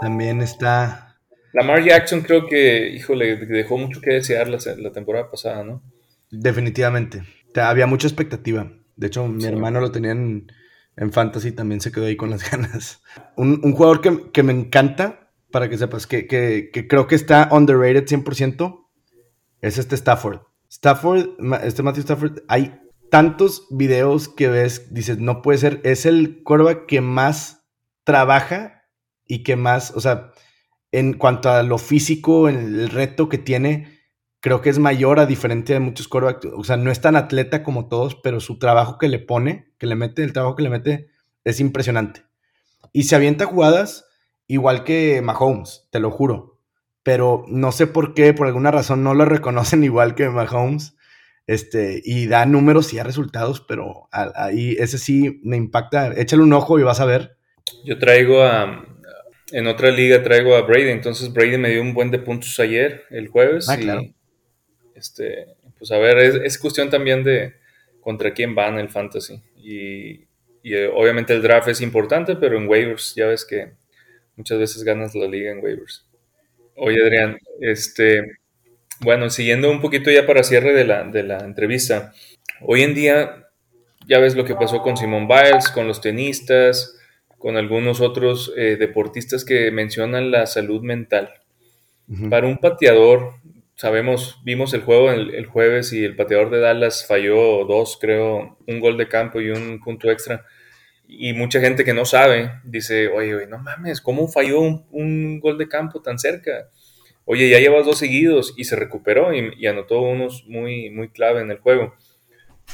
También está. Lamar Jackson creo que, híjole, dejó mucho que desear la, la temporada pasada, ¿no? Definitivamente. Había mucha expectativa. De hecho, mi hermano lo tenía en, Fantasy, también se quedó ahí con las *laughs* ganas. Un, jugador que, me encanta, para que sepas, que, que, creo que está underrated 100%, es este Stafford. Stafford, este Matthew Stafford, hay tantos videos que ves, dices, no puede ser, es el quarterback que más trabaja y que más, o sea, en cuanto a lo físico, el reto que tiene, creo que es mayor a diferencia de muchos quarterbacks. O sea, no es tan atleta como todos, pero su trabajo que le pone, que le mete, el trabajo que le mete es impresionante. Y se avienta jugadas igual que Mahomes, te lo juro. Pero no sé por qué, por alguna razón no lo *laughs* reconocen igual que Mahomes. Este, y da números y da resultados, pero ahí ese sí me impacta. Échale un ojo y vas a ver. Yo traigo a. En otra liga traigo a Brady, entonces Brady me dio un buen de puntos ayer, el jueves. Ah, claro. Este, pues a ver, es, cuestión también de contra quién van el fantasy. Y, y eh, obviamente el draft es importante, pero en waivers ya ves que muchas veces ganas la liga en waivers. Oye, Adrián, este, bueno, siguiendo un poquito ya para cierre de la, de la entrevista, hoy en día ya ves lo que pasó con Simón Biles, con los tenistas, con algunos otros eh, deportistas que mencionan la salud mental. Para un pateador, sabemos, vimos el juego el, jueves y el pateador de Dallas falló dos, creo, un gol de campo y un punto extra. Y mucha gente que no sabe dice, oye, oye no mames, ¿cómo falló un, gol de campo tan cerca? oye, ya llevas dos seguidos y se recuperó y, anotó unos muy, muy clave en el juego.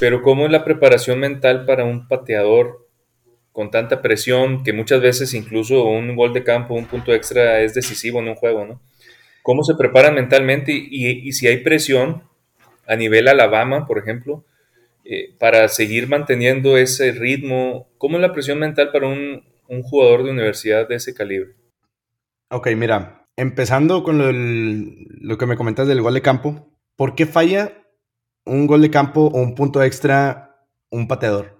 Pero ¿cómo es la preparación mental para un pateador con tanta presión que muchas veces incluso un gol de campo, un punto extra es decisivo en un juego, ¿no? ¿Cómo se preparan mentalmente y, si hay presión a nivel Alabama, por ejemplo, eh, para seguir manteniendo ese ritmo? ¿Cómo es la presión mental para un, jugador de universidad de ese calibre? Ok, mira, empezando con lo, que me comentas del gol de campo, ¿por qué falla un gol de campo o un punto extra un pateador?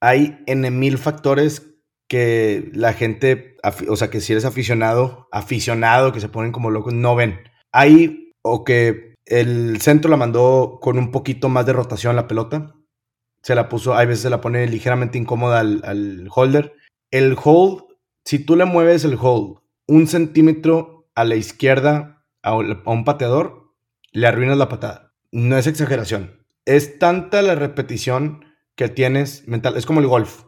Hay en mil factores que la gente, o sea, que si eres aficionado, aficionado, que se ponen como locos, no ven. Hay, o que el centro la mandó con un poquito más de rotación la pelota, se la puso, hay veces se la pone ligeramente incómoda al, al holder. El hold, si tú le mueves el hold un centímetro a la izquierda a un pateador, le arruinas la patada. No es exageración. Es tanta la repetición que tienes mental. Es como el golf.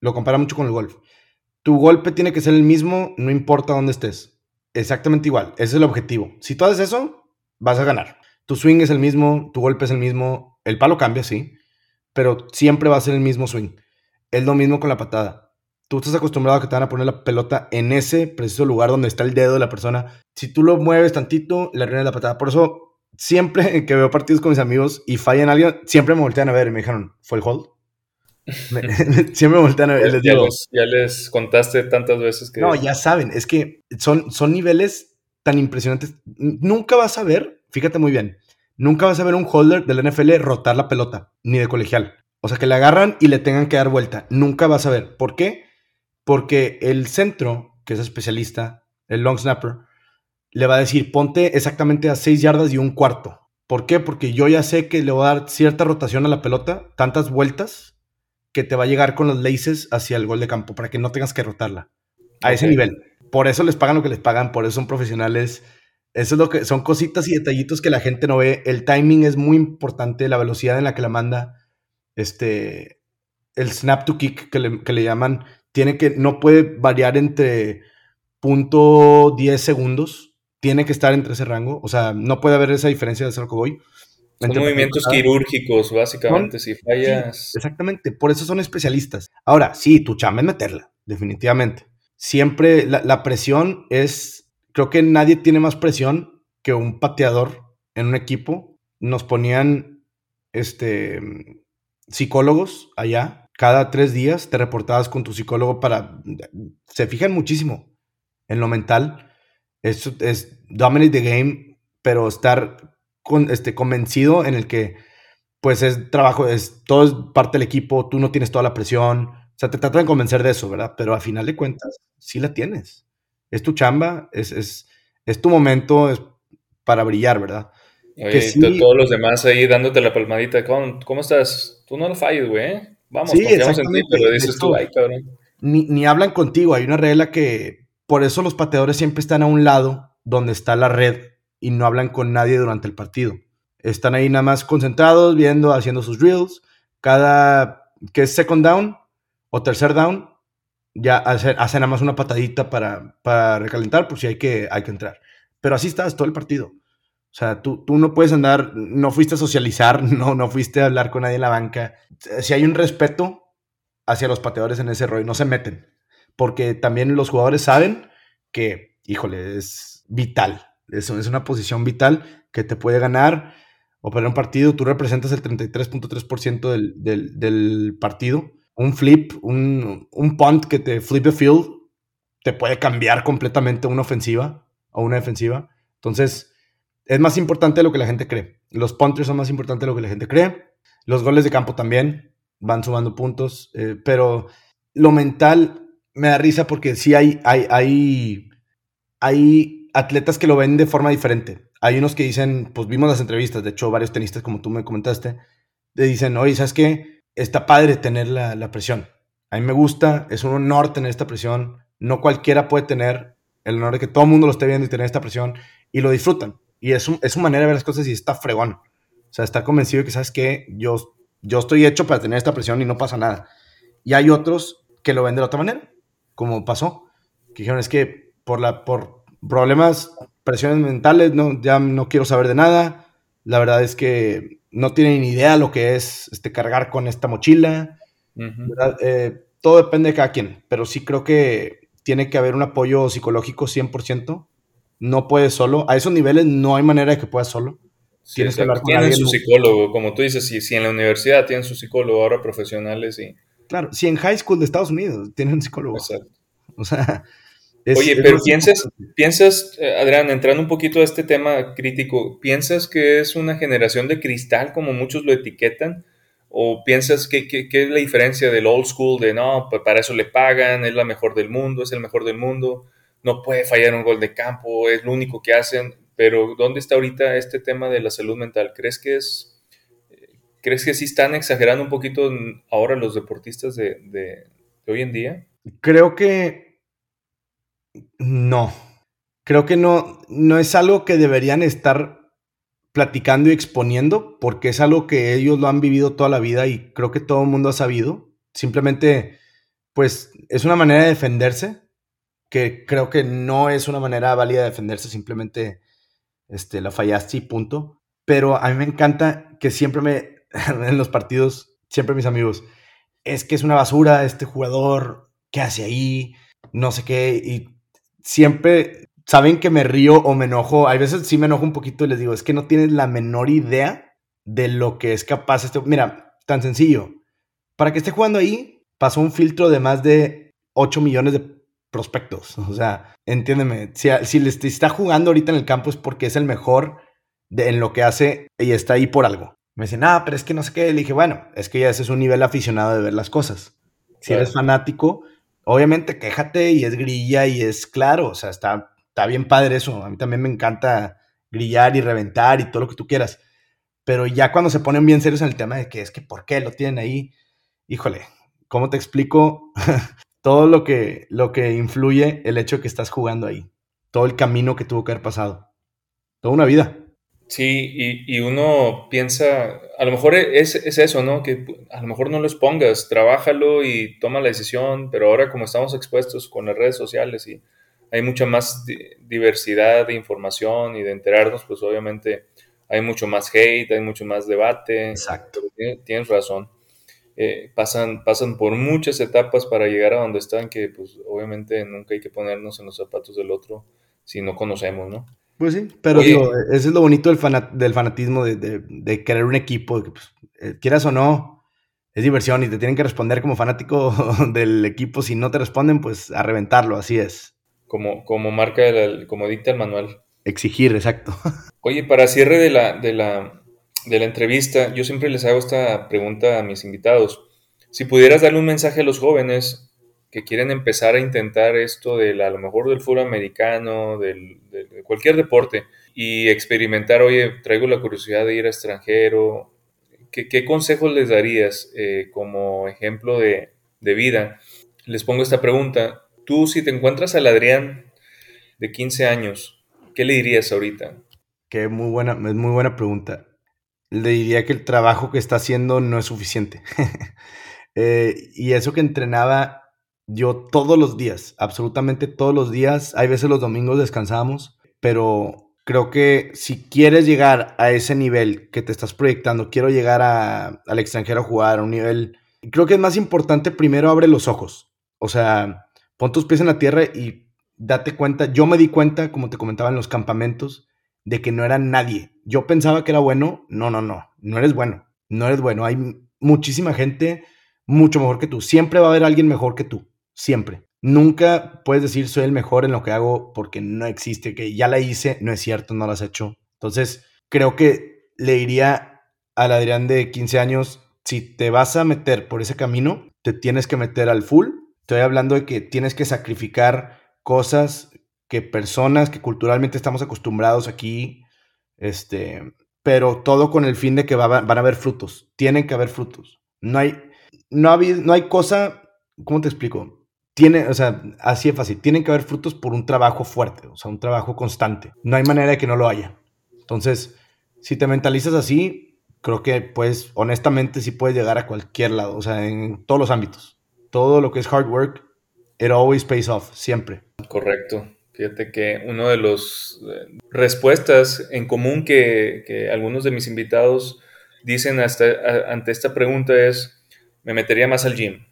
Lo compara mucho con el golf. Tu golpe tiene que ser el mismo, no importa dónde estés. Exactamente igual. Ese es el objetivo. Si tú haces eso, vas a ganar. Tu swing es el mismo, tu golpe es el mismo. El palo cambia, sí. Pero siempre va a ser el mismo swing. Es lo mismo con la patada tú estás acostumbrado a que te van a poner la pelota en ese preciso lugar donde está el dedo de la persona. Si tú lo mueves tantito, le arruinas la patada. Por eso, siempre *laughs* que veo partidos con mis amigos y fallan alguien, siempre me voltean a ver y me dijeron, ¿fue el hold? *laughs* siempre voltean a ver. Les ya, les, ya, les, contaste tantas veces que. No, ya saben, es que son, son niveles tan impresionantes. Nunca vas a ver, fíjate muy bien, nunca vas a ver un holder del NFL rotar la pelota, ni de colegial. O sea, que le agarran y le tengan que dar vuelta. Nunca vas a ver. ¿Por qué? Porque el centro, que es especialista, el long snapper, le va a decir, ponte exactamente a 6 yardas y un cuarto. ¿Por qué? Porque yo ya sé que le voy a dar cierta rotación a la pelota, tantas vueltas, que te va a llegar con los laces hacia el gol de campo, para que no tengas que rotarla. A ese nivel. Por eso les pagan lo que les pagan, por eso son profesionales. Eso es lo que son cositas y detallitos que la gente no ve. El timing es muy importante, la velocidad en la que la manda. Este, el snap to kick que le, que le llaman tiene que, no puede variar entre punto 10 segundos, tiene que estar entre ese rango, o sea, no puede haber esa diferencia de hacer voy. Son movimientos quirúrgicos, básicamente, si fallas. exactamente, por eso son especialistas. Ahora, sí, tu chamba es meterla, definitivamente. Siempre la, presión es, creo que nadie tiene más presión que un pateador en un equipo. Nos ponían este, psicólogos allá. Cada tres días te reportabas con tu psicólogo para... Se fijan muchísimo en lo mental. Es, es dominate the game, pero estar con, este, convencido en el que pues es trabajo, es, todo es parte del equipo, tú no tienes toda la presión. O sea, te tratan de convencer de eso, ¿verdad? Pero a final de cuentas, sí la tienes. Es tu chamba, es, es, es tu momento es para brillar, ¿verdad? Oye, todos los demás ahí dándote la palmadita. ¿Cómo, cómo estás? Tú no lo falles, güey. ¿eh? Vamos, sí, confiamos en ti, pero dices tú, ay, cabrón. Ni, ni hablan contigo. Hay una regla que por eso los pateadores siempre están a un lado donde está la red y no hablan con nadie durante el partido. Están ahí nada más concentrados, viendo, haciendo sus drills. Cada que es second down o tercer down, ya hacen, hacen nada más una patadita para, para recalentar por si hay que, hay que entrar. Pero así estás todo el partido. O sea, tú, tú no puedes andar, no fuiste a socializar, *laughs* no, no fuiste a hablar con nadie en la banca. Si hay un respeto hacia los pateadores en ese rollo, no se meten. Porque también los jugadores saben que, híjole, es vital. Es, una posición vital que te puede ganar o perder un partido. Tú representas el 33.3% del, del, del partido. Un flip, un, un punt que te flip the field, te puede cambiar completamente una ofensiva o una defensiva. Entonces, es más importante de lo que la gente cree. Los punters son más importantes de lo que la gente cree. Los goles de campo también van sumando puntos. Eh, pero lo mental me da risa porque sí hay, hay, hay, hay atletas que lo ven de forma diferente. Hay unos que dicen, pues vimos las entrevistas, de hecho varios tenistas como tú me comentaste, le dicen, oye, ¿sabes qué? Está padre tener la, la presión. A mí me gusta, es un honor tener esta presión. No cualquiera puede tener el honor de que todo el mundo lo esté viendo y tener esta presión y lo disfrutan. Y es, es su manera de ver las cosas y está fregón. O sea, está convencido de que, ¿sabes qué? Yo, yo estoy hecho para tener esta presión y no pasa nada. Y hay otros que lo ven de la otra manera, como pasó. Que dijeron, es que por, la, por problemas, presiones mentales, no, ya no quiero saber de nada. La verdad es que no tienen ni idea lo que es este, cargar con esta mochila. Eh, todo depende de cada quien, pero sí creo que tiene que haber un apoyo psicológico 100% no puedes solo. A esos niveles no hay manera de que puedas solo. Tienes que hablar con tienen su psicólogo, como tú dices, si, si en la universidad tienen su psicólogo, ahora profesionales y... Claro, si en high school de Estados Unidos tienen un psicólogo. Exacto. O sea... Oye, pero piensas, piensas, eh, Adrián, entrando un poquito a este tema crítico, ¿piensas que es una generación de cristal como muchos lo etiquetan? ¿O piensas que, que, es la diferencia del old school de no, para eso le pagan, es la mejor del mundo, es el mejor del mundo? no puede fallar un gol de campo, es lo único que hacen, pero ¿dónde está ahorita este tema de la salud mental? ¿Crees que es, crees que sí están exagerando un poquito ahora los deportistas de, hoy en día? Creo que no. Creo que no, no es algo que deberían estar platicando y exponiendo, porque es algo que ellos lo han vivido toda la vida y creo que todo el mundo ha sabido. Simplemente, pues, es una manera de defenderse que creo que no es una manera válida de defenderse, simplemente este, la fallaste y punto. Pero a mí me encanta que siempre me, *laughs* en los partidos, siempre mis amigos, es que es una basura este jugador, ¿qué hace ahí? No sé qué, y siempre saben que me río o me enojo, hay veces sí me enojo un poquito y les digo, es que no tienes la menor idea de lo que es capaz este... Mira, tan sencillo, para que esté jugando ahí, pasó un filtro de más de 8 millones de prospectos. O sea, entiéndeme, si, si le está jugando ahorita en el campo es porque es el mejor de, en lo que hace y está ahí por algo. Me dicen, ah, pero es que no sé qué. Le dije, bueno, es que ya ese es un nivel aficionado de ver las cosas. Si eres fanático, obviamente quéjate y es grilla y es claro. O sea, está, está bien padre eso. A mí también me encanta grillar y reventar y todo lo que tú quieras. Pero ya cuando se ponen bien serios en el tema de que es que por qué lo tienen ahí, híjole, ¿cómo te explico? *laughs* todo lo que, lo que influye el hecho de que estás jugando ahí, todo el camino que tuvo que haber pasado, toda una vida. Sí, y, uno piensa, a lo mejor es, eso, ¿no? Que a lo mejor no lo expongas, trabájalo y toma la decisión, pero ahora como estamos expuestos con las redes sociales y hay mucha más diversidad de información y de enterarnos, pues obviamente hay mucho más hate, hay mucho más debate. Exacto. tienes razón. Eh, pasan, pasan por muchas etapas para llegar a donde están, que pues obviamente nunca hay que ponernos en los zapatos del otro. si no conocemos, ¿no? Pues sí, pero digo, eso es lo bonito del, del fanatismo, de, de, querer un equipo, que pues, eh, quieras o no, es diversión y te tienen que responder como fanático *laughs* del equipo. Si no te responden, pues a reventarlo, así es. Como, como marca, el, como dicta el manual. Exigir, exacto. *laughs* Oye, para cierre de la, de, la, de la entrevista, yo siempre les hago esta pregunta a mis invitados. Si pudieras darle un mensaje a los jóvenes que quieren empezar a intentar esto de a lo mejor del fútbol americano, del, de, cualquier deporte, y experimentar, oye, traigo la curiosidad de ir a extranjero, ¿qué, consejos les darías eh, como ejemplo de, de, vida? Les pongo esta pregunta. Tú, si te encuentras al Adrián de 15 años, ¿qué le dirías ahorita? Qué muy buena, es muy buena pregunta. Le diría que el trabajo que está haciendo no es suficiente. *laughs* Eh, y eso que entrenaba yo todos los días, absolutamente todos los días, hay veces los domingos descansamos, pero creo que si quieres llegar a ese nivel que te estás proyectando, quiero llegar al extranjero a jugar a un nivel, creo que es más importante primero abre los ojos, o sea, pon tus pies en la tierra y date cuenta, yo me di cuenta, como te comentaba en los campamentos, de que no era nadie. Yo pensaba que era bueno, no, no, no, no eres bueno, no eres bueno, hay muchísima gente mucho mejor que tú. Siempre va a haber alguien mejor que tú. Siempre. Nunca puedes decir soy el mejor en lo que hago porque no existe, que ya la hice, no es cierto, no la has hecho. Entonces, creo que le diría al Adrián de 15 años, si te vas a meter por ese camino, te tienes que meter al full. Estoy hablando de que tienes que sacrificar cosas que personas que culturalmente estamos acostumbrados aquí, este, pero todo con el fin de que van a haber frutos. Tienen que haber frutos. No hay, no, ha no hay cosa, ¿cómo te explico? Tiene, o sea, así es fácil, tienen que haber frutos por un trabajo fuerte, o sea, un trabajo constante. No hay manera de que no lo haya. Entonces, si te mentalizas así, creo que pues honestamente sí puedes llegar a cualquier lado, o sea, en todos los ámbitos. Todo lo que es hard work, it always pays off, siempre. Correcto. Fíjate que una de las eh, respuestas en común que, algunos de mis invitados dicen ante esta pregunta es, me metería más al gym.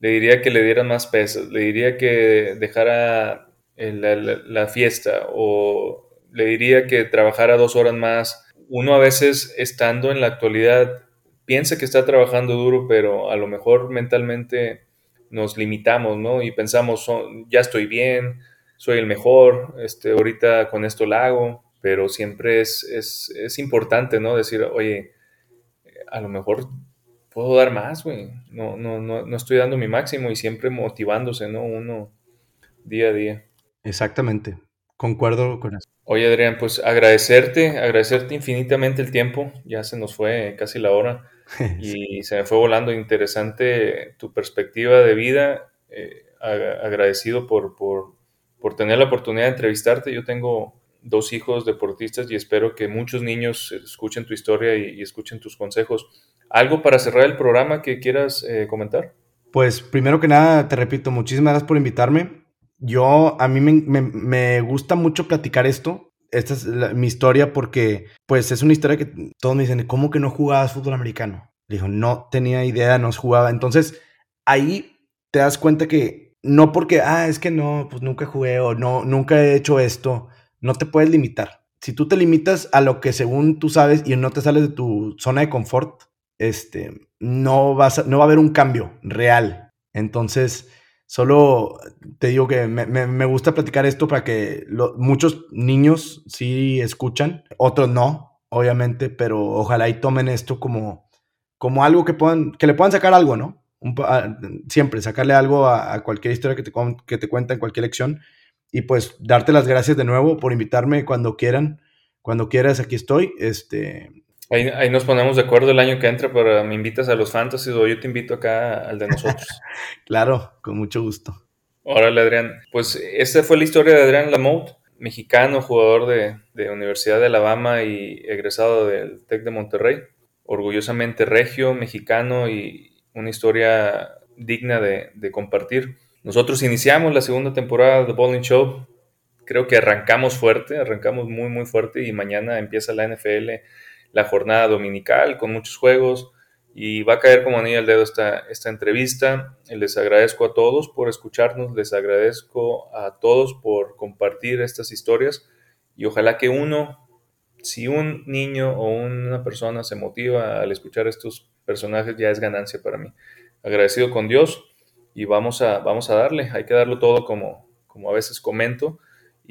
Le diría que le dieran más pesos, le diría que dejara la, fiesta o le diría que trabajara dos horas más. Uno a veces estando en la actualidad piensa que está trabajando duro, pero a lo mejor mentalmente nos limitamos, ¿no? Y pensamos, ya estoy bien, soy el mejor, este, ahorita con esto lo hago, pero siempre es, es, es importante, ¿no? Decir, oye, a lo mejor puedo dar más, güey. No, no, no, no estoy dando mi máximo y siempre motivándose, ¿no? Uno día a día. Exactamente. Concuerdo con eso. Oye, Adrián, pues agradecerte, agradecerte infinitamente el tiempo. Ya se nos fue casi la hora *laughs* y se me fue volando. Interesante tu perspectiva de vida. Eh, agradecido por, por, por tener la oportunidad de entrevistarte. Yo tengo dos hijos deportistas y espero que muchos niños escuchen tu historia y, escuchen tus consejos. ¿Algo para cerrar el programa que quieras eh, comentar? Pues primero que nada, te repito, muchísimas gracias por invitarme. Yo, a mí me, gusta mucho platicar esto. Esta es mi historia porque, pues, es una historia que todos me dicen, ¿cómo que no jugabas fútbol americano? Dijo, no tenía idea, no jugaba. Entonces, ahí te das cuenta que no porque, ah, es que no, pues nunca jugué o no, nunca he hecho esto no te puedes limitar. Si tú te limitas a lo que según tú sabes y no te sales de tu zona de confort, este, no, vas no va a haber un cambio real. Entonces, solo te digo que me, gusta platicar esto para que muchos niños sí escuchan, otros no, obviamente, pero ojalá y tomen esto como, como algo que, puedan, que le puedan sacar algo, ¿no? siempre sacarle algo a, cualquier historia que te, que te cuenta en cualquier lección y pues darte las gracias de nuevo por invitarme cuando quieran. Cuando quieras, aquí estoy. Este... Ahí, ahí nos ponemos de acuerdo el año que entra, pero me invitas a los Fantasy o yo te invito acá al de nosotros. *laughs* claro, con mucho gusto. Órale, Adrián. Pues esta fue la historia de Adrián Lamotte, mexicano, jugador de, de Universidad de Alabama y egresado del TEC de Monterrey. Orgullosamente regio, mexicano y una historia digna de, de compartir. Nosotros iniciamos la segunda temporada de Bowling Show. Creo que arrancamos fuerte, arrancamos muy, muy fuerte y mañana empieza la NFL, la jornada dominical con muchos juegos. Y va a caer como anillo al dedo esta, esta entrevista. Les agradezco a todos por escucharnos, les agradezco a todos por compartir estas historias y ojalá que uno, si un niño o una persona se motiva al escuchar estos personajes, ya es ganancia para mí. Agradecido con Dios y vamos a, vamos a darle, hay que darlo todo como, como a veces comento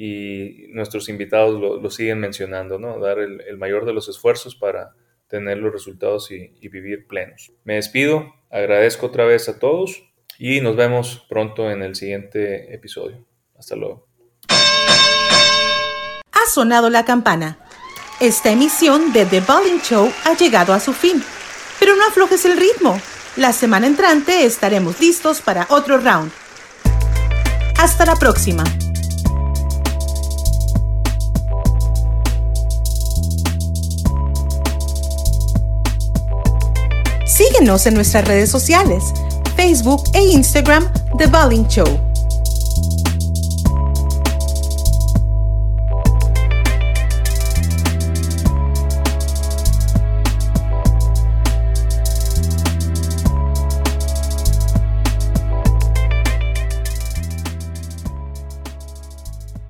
y nuestros invitados lo, siguen mencionando, ¿no? Dar el mayor de los esfuerzos para tener los resultados y, vivir plenos. Me despido, agradezco otra vez a todos y nos vemos pronto en el siguiente episodio. Hasta luego. Ha sonado la campana. Esta emisión de The Bowling Show ha llegado a su fin. Pero no aflojes el ritmo. La semana entrante estaremos listos para otro round. Hasta la próxima. Síguenos en nuestras redes sociales, Facebook e Instagram, The Bowling Show.